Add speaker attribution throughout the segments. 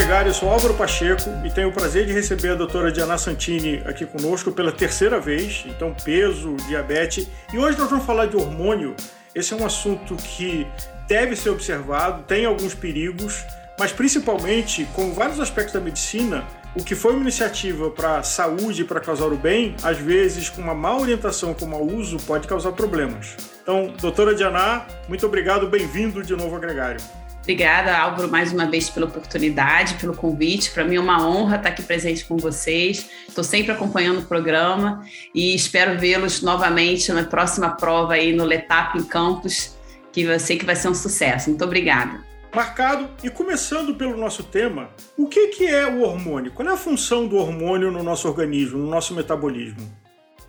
Speaker 1: Gregário, eu sou Álvaro Pacheco e tenho o prazer de receber a doutora Diana Santini aqui conosco pela terceira vez, então peso, diabetes. E hoje nós vamos falar de hormônio. Esse é um assunto que deve ser observado, tem alguns perigos, mas principalmente, com vários aspectos da medicina, o que foi uma iniciativa para saúde e para causar o bem, às vezes com uma má orientação com mau uso, pode causar problemas. Então, doutora Diana, muito obrigado, bem-vindo de novo ao Gregário.
Speaker 2: Obrigada, Álvaro, mais uma vez pela oportunidade, pelo convite. Para mim é uma honra estar aqui presente com vocês. Estou sempre acompanhando o programa e espero vê-los novamente na próxima prova aí no Letap em Campos, que eu sei que vai ser um sucesso. Muito obrigada.
Speaker 1: Marcado. E começando pelo nosso tema, o que, que é o hormônio? Qual é a função do hormônio no nosso organismo, no nosso metabolismo?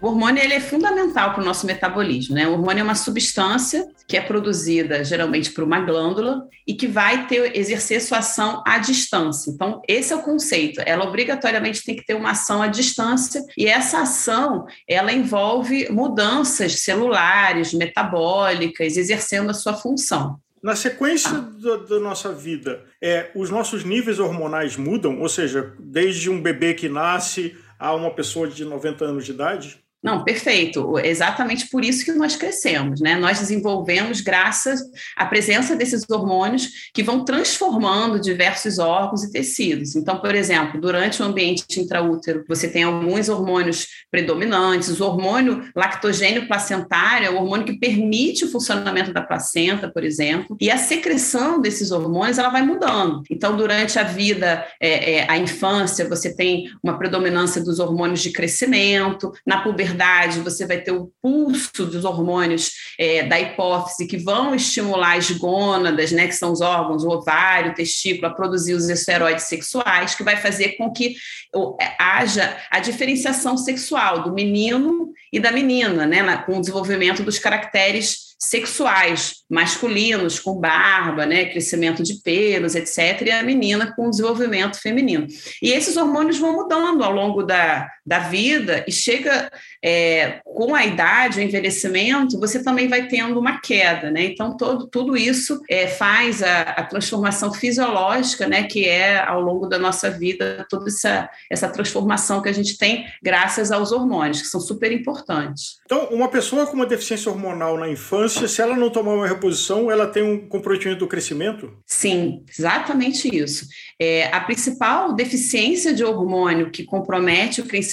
Speaker 2: O hormônio ele é fundamental para o nosso metabolismo. Né? O hormônio é uma substância que é produzida geralmente por uma glândula e que vai ter, exercer sua ação à distância. Então, esse é o conceito. Ela obrigatoriamente tem que ter uma ação à distância e essa ação ela envolve mudanças celulares, metabólicas, exercendo a sua função.
Speaker 1: Na sequência da, da, nossa vida, é, os nossos níveis hormonais mudam? Ou seja, desde um bebê que nasce a uma pessoa de 90 anos de idade?
Speaker 2: Não, perfeito. Exatamente por isso que nós crescemos, né? Nós desenvolvemos graças à presença desses hormônios que vão transformando diversos órgãos e tecidos. Então, por exemplo, durante o ambiente intraútero, você tem alguns hormônios predominantes. O hormônio lactogênio placentário é o hormônio que permite o funcionamento da placenta, por exemplo. E a secreção desses hormônios ela vai mudando. Então, durante a vida, é, é, a infância, você tem uma predominância dos hormônios de crescimento. Na puberdade verdade, você vai ter o pulso dos hormônios é, da hipófise que vão estimular as gônadas, né, que são os órgãos, o ovário, o testículo, a produzir os esteroides sexuais, que vai fazer com que é, haja a diferenciação sexual do menino e da menina, né, com o desenvolvimento dos caracteres sexuais, masculinos com barba, né, crescimento de pelos, etc., e a menina com desenvolvimento feminino. E esses hormônios vão mudando ao longo da, da vida e chega é, com a idade, o envelhecimento, você também vai tendo uma queda, né? Então, todo, tudo isso é, faz a, a, transformação fisiológica, né, que é ao longo da nossa vida, toda essa, essa transformação que a gente tem graças aos hormônios, que são super importantes.
Speaker 1: Então, uma pessoa com uma deficiência hormonal na infância, se ela não tomar uma reposição, ela tem um comprometimento do crescimento?
Speaker 2: Sim, exatamente isso. É, a principal deficiência de hormônio que compromete o crescimento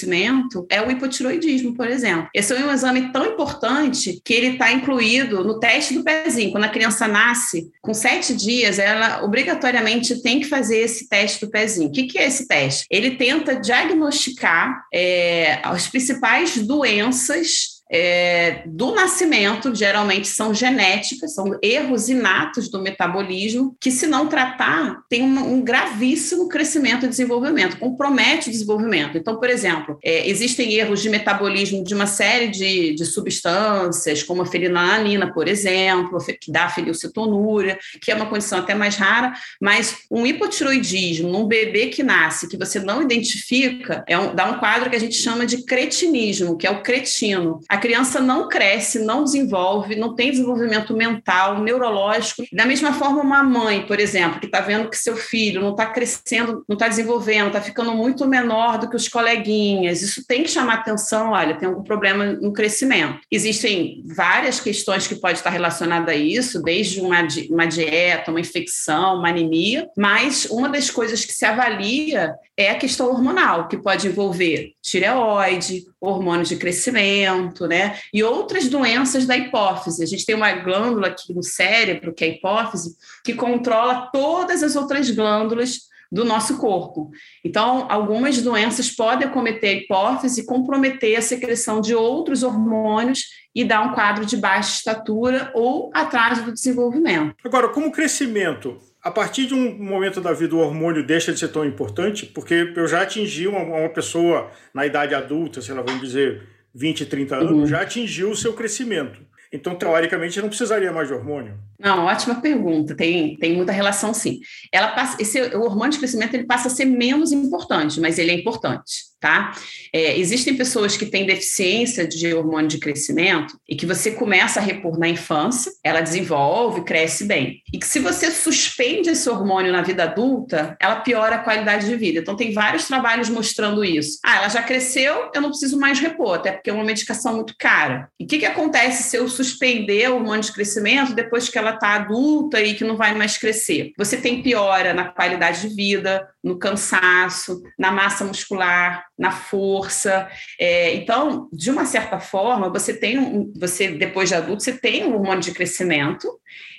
Speaker 2: é o hipotiroidismo, por exemplo. Esse é um exame tão importante que ele está incluído no teste do pezinho. Quando a criança nasce, com sete dias, ela obrigatoriamente tem que fazer esse teste do pezinho. O que, que é esse teste? Ele tenta diagnosticar é, as principais doenças é, do nascimento, geralmente são genéticas, são erros inatos do metabolismo, que, se não tratar, tem um, um gravíssimo crescimento e desenvolvimento, compromete o desenvolvimento. Então, por exemplo, é, existem erros de metabolismo de uma série de, de substâncias, como a fenilalanina, por exemplo, que dá fenilcetonúria, que é uma condição até mais rara, mas um hipotiroidismo num bebê que nasce, que você não identifica, é um, dá um quadro que a gente chama de cretinismo, que é o cretino. A criança não cresce, não desenvolve, não tem desenvolvimento mental, neurológico. Da mesma forma, uma mãe, por exemplo, que está vendo que seu filho não está crescendo, não está desenvolvendo, está ficando muito menor do que os coleguinhas, isso tem que chamar atenção. Olha, tem algum problema no crescimento. Existem várias questões que podem estar relacionadas a isso, desde uma, uma dieta, uma infecção, uma anemia, mas uma das coisas que se avalia é a questão hormonal, que pode envolver tireoide, hormônios de crescimento, né? E outras doenças da hipófise. A gente tem uma glândula aqui no cérebro, que é a hipófise, que controla todas as outras glândulas do nosso corpo. Então, algumas doenças podem acometer a hipófise comprometer a secreção de outros hormônios e dar um quadro de baixa estatura ou atraso do desenvolvimento.
Speaker 1: Agora, como crescimento, a partir de um momento da vida o hormônio deixa de ser tão importante, porque eu já atingi uma, uma pessoa na idade adulta, sei lá, vamos dizer 20, 30 anos, uhum. já atingiu o seu crescimento. Então, teoricamente, não precisaria mais de hormônio?
Speaker 2: Não, ótima pergunta. Tem, tem muita relação, sim. Ela passa, esse, o hormônio de crescimento ele passa a ser menos importante, mas ele é importante. Tá? É, existem pessoas que têm deficiência de hormônio de crescimento e que você começa a repor na infância, ela desenvolve, cresce bem. E que se você suspende esse hormônio na vida adulta, ela piora a qualidade de vida. Então, tem vários trabalhos mostrando isso. Ah, ela já cresceu, eu não preciso mais repor, até porque é uma medicação muito cara. E o que, que acontece se eu suspender o hormônio de crescimento depois que ela está adulta e que não vai mais crescer? Você tem piora na qualidade de vida, no cansaço, na massa muscular, na força. É, então, de uma certa forma, você tem um, você depois de adulto, você tem um hormônio de crescimento,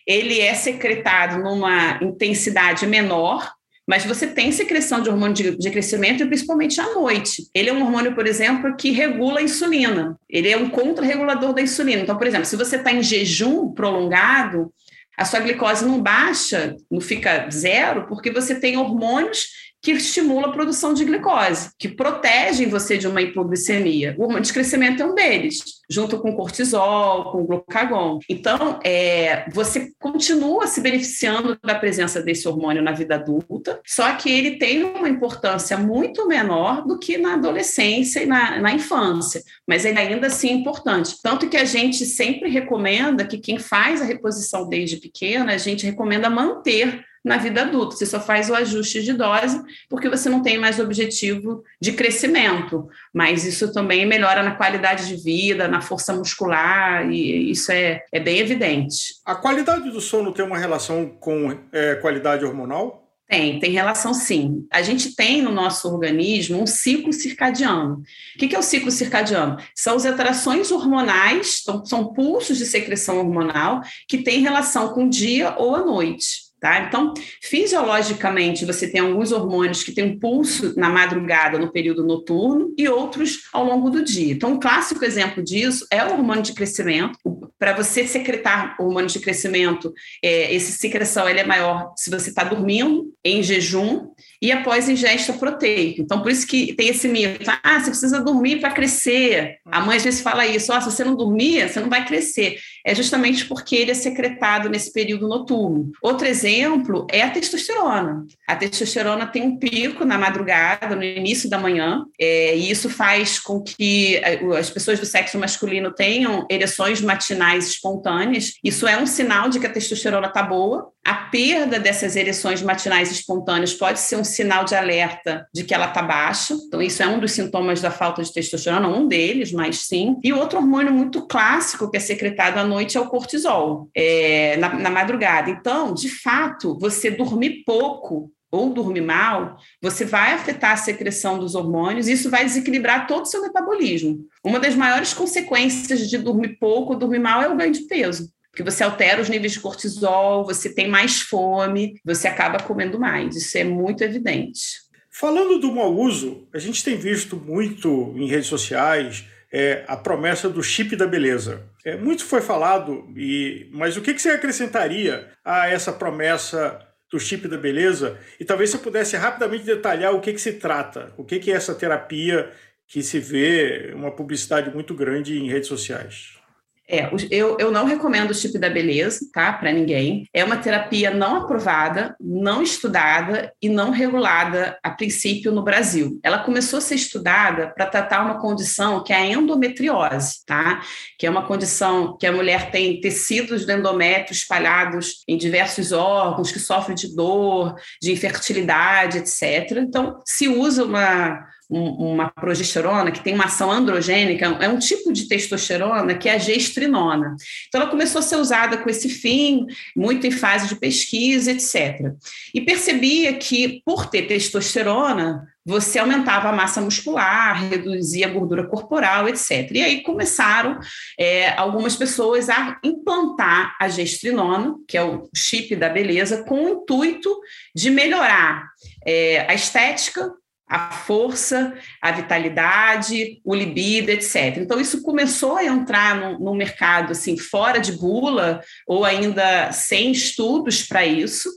Speaker 2: ele é secretado numa intensidade menor, mas você tem secreção de hormônio de, de, crescimento, principalmente à noite. Ele é um hormônio, por exemplo, que regula a insulina. Ele é um contrarregulador da insulina. Então, por exemplo, se você está em jejum prolongado, a sua glicose não baixa, não fica zero, porque você tem hormônios que estimula a produção de glicose, que protegem você de uma hipoglicemia. O hormônio de crescimento é um deles, junto com cortisol, com glucagon. Então, é, você continua se beneficiando da presença desse hormônio na vida adulta, só que ele tem uma importância muito menor do que na adolescência e na, na infância, mas ele ainda assim é importante. Tanto que a gente sempre recomenda que quem faz a reposição desde pequena, a gente recomenda manter na vida adulta. Você só faz o ajuste de dose porque você não tem mais objetivo de crescimento, mas isso também melhora na qualidade de vida, na força muscular, e isso é, é bem evidente.
Speaker 1: A qualidade do sono tem uma relação com é, qualidade hormonal?
Speaker 2: Tem, tem relação sim. A gente tem no nosso organismo um ciclo circadiano. O que é o ciclo circadiano? São as alterações hormonais, são, são pulsos de secreção hormonal que têm relação com o dia ou a noite. Tá? Então, fisiologicamente, você tem alguns hormônios que têm um pulso na madrugada, no período noturno, e outros ao longo do dia. Então, um clássico exemplo disso é o hormônio de crescimento. Para você secretar hormônio de crescimento, é, essa secreção ele é maior se você está dormindo, em jejum, e após ingesta proteica. Então, por isso que tem esse mito. Ah, você precisa dormir para crescer. A mãe às vezes fala isso. Oh, se você não dormir, você não vai crescer. É justamente porque ele é secretado nesse período noturno. Outro exemplo é a testosterona. A testosterona tem um pico na madrugada, no início da manhã, é, e isso faz com que é, as pessoas do sexo masculino tenham ereções matinais espontâneas. Isso é um sinal de que a testosterona está boa. A perda dessas ereções matinais espontâneas pode ser um sinal de alerta de que ela está baixa. Então, isso é um dos sintomas da falta de testosterona, um deles, mas sim. E outro hormônio muito clássico que é secretado à noite é o cortisol, é, na, na madrugada. Então, de fato, você dormir pouco ou dormir mal, você vai afetar a secreção dos hormônios e isso vai desequilibrar todo o seu metabolismo. Uma das maiores consequências de dormir pouco ou dormir mal é o ganho de peso porque você altera os níveis de cortisol, você tem mais fome, você acaba comendo mais. Isso é muito evidente.
Speaker 1: Falando do mau uso, a gente tem visto muito em redes sociais é, a promessa do chip da beleza. É, muito foi falado, e, mas o que, que você acrescentaria a essa promessa do chip da beleza? E talvez você pudesse rapidamente detalhar o que, que se trata, o que, que é essa terapia que se vê uma publicidade muito grande em redes sociais.
Speaker 2: É, eu, eu não recomendo o chip da beleza, tá? Para ninguém. É uma terapia não aprovada, não estudada e não regulada a princípio no Brasil. Ela começou a ser estudada para tratar uma condição que é a endometriose, tá? Que é uma condição que a mulher tem tecidos do endométrio espalhados em diversos órgãos, que sofre de dor, de infertilidade, etc. Então, se usa uma uma progesterona que tem uma ação androgênica, é um tipo de testosterona que é a gestrinona. Então, ela começou a ser usada com esse fim, muito em fase de pesquisa, etc. E percebia que, por ter testosterona, você aumentava a massa muscular, reduzia a gordura corporal, etc. E aí começaram é, algumas pessoas a implantar a gestrinona, que é o chip da beleza, com o intuito de melhorar é, a estética, a força, a vitalidade, o libido, etc. Então, isso começou a entrar no, no mercado assim, fora de bula, ou ainda sem estudos para isso.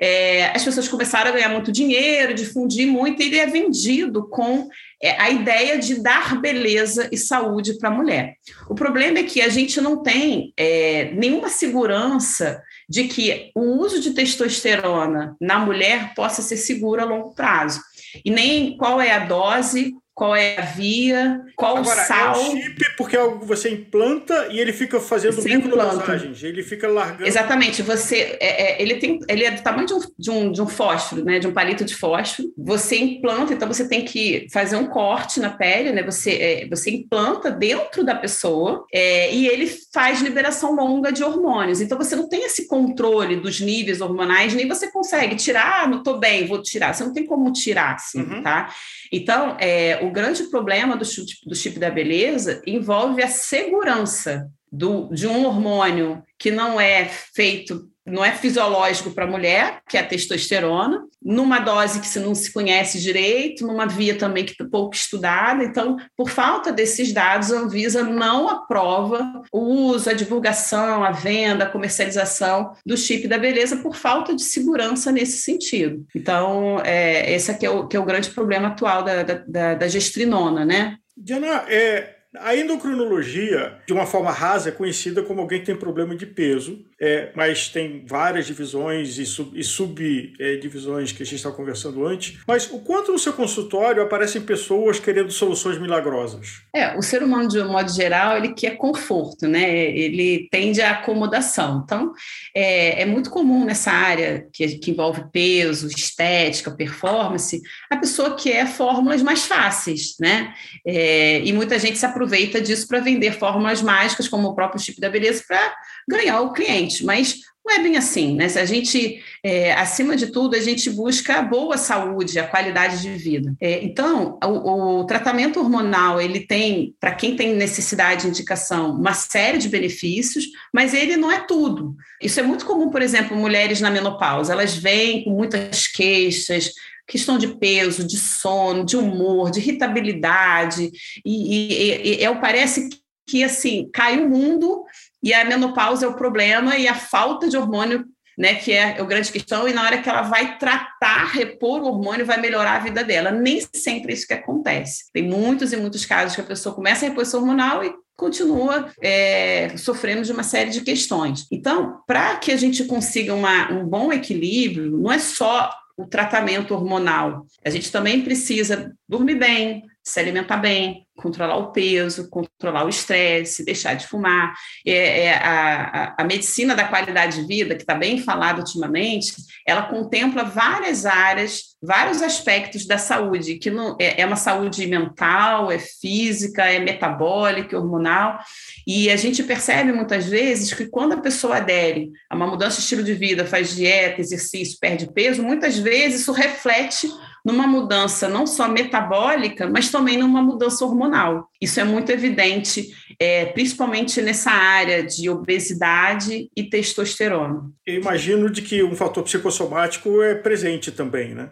Speaker 2: É, as pessoas começaram a ganhar muito dinheiro, difundir muito, e ele é vendido com é, a ideia de dar beleza e saúde para a mulher. O problema é que a gente não tem é, nenhuma segurança de que o uso de testosterona na mulher possa ser seguro a longo prazo e nem qual é a dose qual é a via, qual
Speaker 1: Agora,
Speaker 2: o sal.
Speaker 1: É um chip porque é algo que você implanta e ele fica fazendo microdosagens, ele fica largando.
Speaker 2: Exatamente, você é, é, ele tem ele é do tamanho de um, de um, de um fósforo, né, de um palito de fósforo. Você implanta, então você tem que fazer um corte na pele, né? Você é, você implanta dentro da pessoa é, e ele faz liberação longa de hormônios. Então você não tem esse controle dos níveis hormonais, nem você consegue tirar, ah, não estou bem, vou tirar. Você não tem como tirar, assim, uhum. tá? Então, é, o grande problema do chip, do chip da beleza envolve a segurança do, de um hormônio que não é feito não é fisiológico para a mulher, que é a testosterona, numa dose que se não se conhece direito, numa via também que é pouco estudada. Então, por falta desses dados, a Anvisa não aprova o uso, a divulgação, a venda, a comercialização do chip da beleza por falta de segurança nesse sentido. Então, é, esse aqui é o, que é o grande problema atual da, da, da gestrinona, né?
Speaker 1: Diana, é, a endocrinologia, de uma forma rasa, é conhecida como alguém que tem problema de peso, é, mas tem várias divisões e, sub, subdivisões é, que a gente estava conversando antes. Mas o quanto no seu consultório aparecem pessoas querendo soluções milagrosas?
Speaker 2: É, o ser humano, de um modo geral, ele quer conforto, né? Ele tende à acomodação. Então, é, é muito comum nessa área que, que envolve peso, estética, performance, a pessoa quer fórmulas mais fáceis, né? É, e muita gente se aproveita disso para vender fórmulas mágicas, como o próprio chip da beleza, para ganhar o cliente. Mas não é bem assim, né? Se a gente, é, acima de tudo, a gente busca a boa saúde, a qualidade de vida. É, então, o, o, tratamento hormonal, ele tem, para quem tem necessidade de indicação, uma série de benefícios, mas ele não é tudo. Isso é muito comum, por exemplo, mulheres na menopausa, elas vêm com muitas queixas, questão de peso, de sono, de humor, de irritabilidade, e, e, e, e parece que assim cai o mundo e a menopausa é o problema e a falta de hormônio, né, que é a grande questão, e na hora que ela vai tratar, repor o hormônio, vai melhorar a vida dela. Nem sempre é isso que acontece. Tem muitos e muitos casos que a pessoa começa a reposição hormonal e continua é, sofrendo de uma série de questões. Então, para que a gente consiga uma, um bom equilíbrio, não é só o tratamento hormonal. A gente também precisa dormir bem, se alimentar bem, controlar o peso, controlar o estresse, deixar de fumar. É, é a, a, medicina da qualidade de vida, que está bem falada ultimamente, ela contempla várias áreas, vários aspectos da saúde, que não, é, é uma saúde mental, é física, é metabólica, hormonal. E a gente percebe muitas vezes que quando a pessoa adere a uma mudança de estilo de vida, faz dieta, exercício, perde peso, muitas vezes isso reflete numa mudança não só metabólica, mas também numa mudança hormonal. Isso é muito evidente, é, principalmente nessa área de obesidade e testosterona.
Speaker 1: Eu imagino de que um fator psicossomático é presente também, né?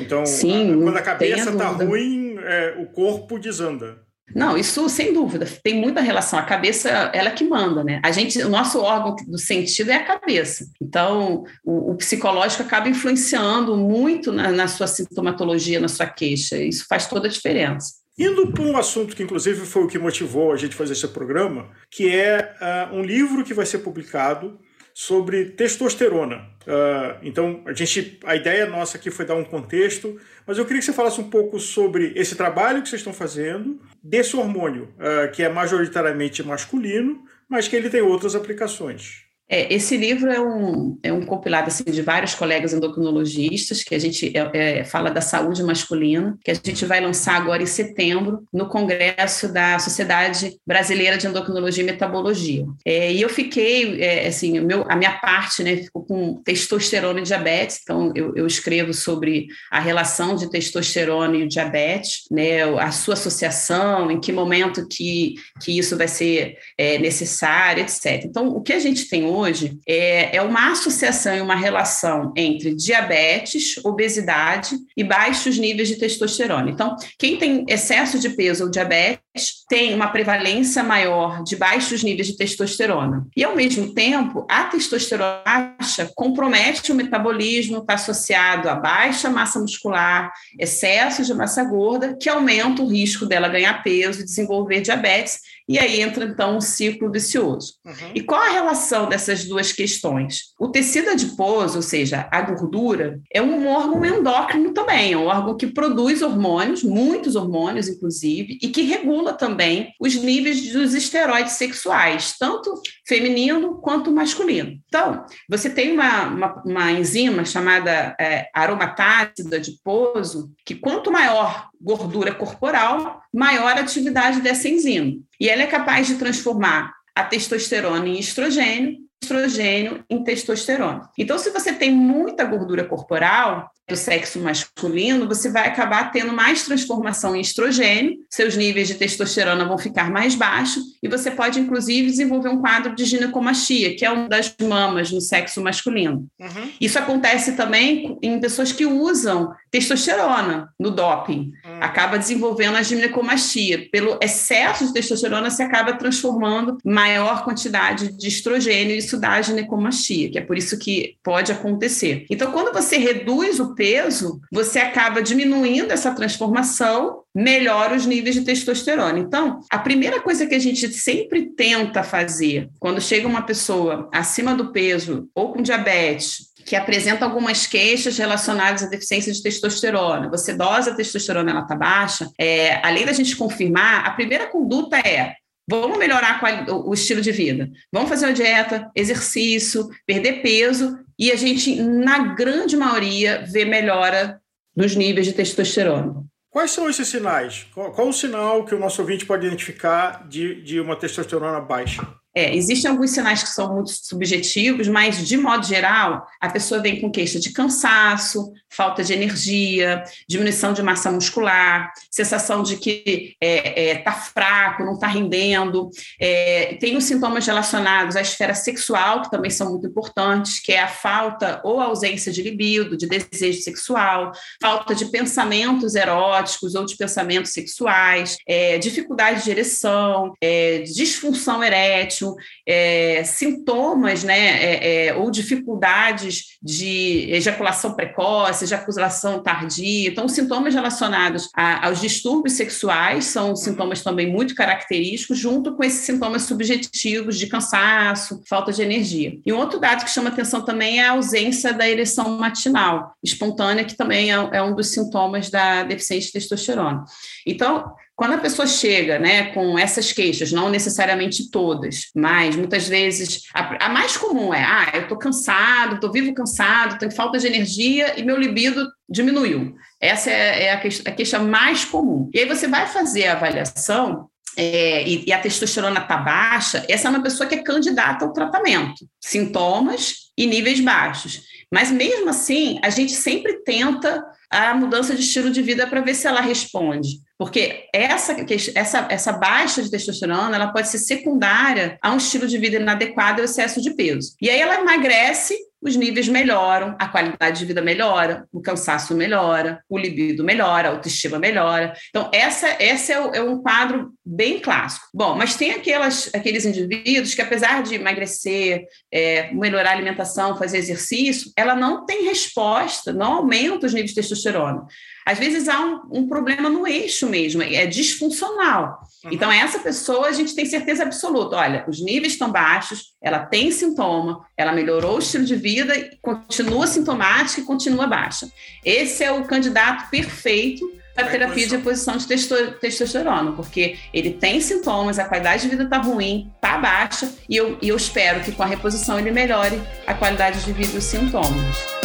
Speaker 1: Então,
Speaker 2: Sim,
Speaker 1: a, quando a cabeça está ruim, é, o corpo desanda.
Speaker 2: Não, isso sem dúvida, tem muita relação. A cabeça, ela é que manda, né? A gente, o nosso órgão do sentido é a cabeça. Então, o, o psicológico acaba influenciando muito na, na, sua sintomatologia, na sua queixa. Isso faz toda a diferença.
Speaker 1: Indo para um assunto que, inclusive, foi o que motivou a gente fazer esse programa, que é uh, um livro que vai ser publicado sobre testosterona. Uh, então, a gente, a ideia nossa aqui foi dar um contexto, mas eu queria que você falasse um pouco sobre esse trabalho que vocês estão fazendo, desse hormônio, uh, que é majoritariamente masculino, mas que ele tem outras aplicações.
Speaker 2: É, esse livro é um, é um compilado assim, de vários colegas endocrinologistas, que a gente é, é, fala da saúde masculina, que a gente vai lançar agora em setembro, no Congresso da Sociedade Brasileira de Endocrinologia e Metabologia. É, e eu fiquei, é, assim, meu, a minha parte né, ficou com testosterona e diabetes, então eu, eu escrevo sobre a relação de testosterona e o diabetes, né, a sua associação, em que momento que, que isso vai ser é, necessário, etc. Então, o que a gente tem hoje hoje é, é uma associação e uma relação entre diabetes, obesidade e baixos níveis de testosterona. Então, quem tem excesso de peso ou diabetes, tem uma prevalência maior de baixos níveis de testosterona. E, ao mesmo tempo, a testosterona baixa compromete o metabolismo, está associado a baixa massa muscular, excesso de massa gorda, que aumenta o risco dela ganhar peso e desenvolver diabetes e aí entra então um ciclo vicioso. Uhum. E qual a relação dessas duas questões? O tecido adiposo, ou seja, a gordura, é um órgão endócrino também, é um órgão que produz hormônios, muitos hormônios, inclusive, e que regula também os níveis dos esteroides sexuais, tanto feminino quanto masculino. Então, você tem uma, uma, uma enzima chamada é, aromatase do adiposo, que quanto maior gordura corporal, maior a atividade dessa enzima. E ela é capaz de transformar a testosterona em estrogênio, estrogênio em testosterona. Então, se você tem muita gordura corporal, do sexo masculino, você vai acabar tendo mais transformação em estrogênio, seus níveis de testosterona vão ficar mais baixos e você pode, inclusive, desenvolver um quadro de ginecomastia, que é uma das mamas no sexo masculino. Uhum. Isso acontece também em pessoas que usam testosterona no doping. Uhum. Acaba desenvolvendo a ginecomastia. Pelo excesso de testosterona, se acaba transformando maior quantidade de estrogênio e isso dá a ginecomastia, que é por isso que pode acontecer. Então, quando você reduz o peso, você acaba diminuindo essa transformação, melhora os níveis de testosterona. Então, a primeira coisa que a gente sempre tenta fazer quando chega uma pessoa acima do peso ou com diabetes, que apresenta algumas queixas relacionadas à deficiência de testosterona. Você dosa a testosterona, ela está baixa. É, além da gente confirmar, a primeira conduta é Vamos melhorar o estilo de vida. Vamos fazer uma dieta, exercício, perder peso e a gente, na grande maioria, vê melhora nos níveis de testosterona.
Speaker 1: Quais são esses sinais? Qual, qual o sinal que o nosso ouvinte pode identificar de, de uma testosterona baixa?
Speaker 2: É, existem alguns sinais que são muito subjetivos, mas, de modo geral, a pessoa vem com queixa de cansaço, falta de energia, diminuição de massa muscular, sensação de que está é, é, tá fraco, não está rendendo. É, tem os sintomas relacionados à esfera sexual, que também são muito importantes, que é a falta ou ausência de libido, de desejo sexual, falta de pensamentos eróticos ou de pensamentos sexuais, é, dificuldade de ereção, é, disfunção erétil, é, sintomas né, ou dificuldades de ejaculação precoce, ejaculação tardia. Então, sintomas relacionados a, aos distúrbios sexuais são sintomas também muito característicos, junto com esses sintomas subjetivos de cansaço, falta de energia. E um outro dado que chama atenção também é a ausência da ereção matinal espontânea, que também é, é um dos sintomas da deficiência de testosterona. Então, quando a pessoa chega né, com essas queixas, não necessariamente todas, mas muitas vezes a, a mais comum é: ah, eu estou cansado, estou vivo cansado, tenho falta de energia e meu libido diminuiu. Essa é, é a, queixa, a queixa mais comum. E aí você vai fazer a avaliação é, e, e, a testosterona está baixa, essa é uma pessoa que é candidata ao tratamento. Sintomas e níveis baixos. Mas mesmo assim, a gente sempre tenta a mudança de estilo de vida para ver se ela responde. Porque essa, essa, essa baixa de testosterona ela pode ser secundária a um estilo de vida inadequado e excesso de peso. E aí ela emagrece os níveis melhoram, a qualidade de vida melhora, o cansaço melhora, o libido melhora, a autoestima melhora. Então, essa, essa é, é, um quadro bem clássico. Bom, mas tem aquelas, aqueles indivíduos que, apesar de emagrecer, é, melhorar a alimentação, fazer exercício, ela não tem resposta, não aumenta os níveis de testosterona. Às vezes há um, um problema no eixo mesmo, é disfuncional. Uhum. Então, essa pessoa, a gente tem certeza absoluta: olha, os níveis estão baixos, ela tem sintoma, ela melhorou o estilo de vida, continua sintomática e continua baixa. Esse é o candidato perfeito para terapia de reposição de testosterona, porque ele tem sintomas, a qualidade de vida está ruim, está baixa, e eu, e eu espero que com a reposição ele melhore a qualidade de vida e os sintomas.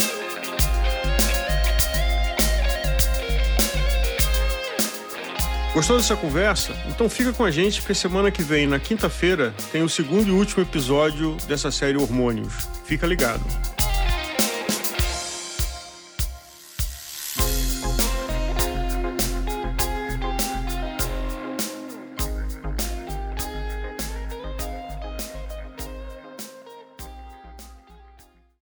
Speaker 1: Gostou dessa conversa? Então fica com a gente porque semana que vem, na quinta-feira, tem o segundo e último episódio dessa série Hormônios. Fica ligado.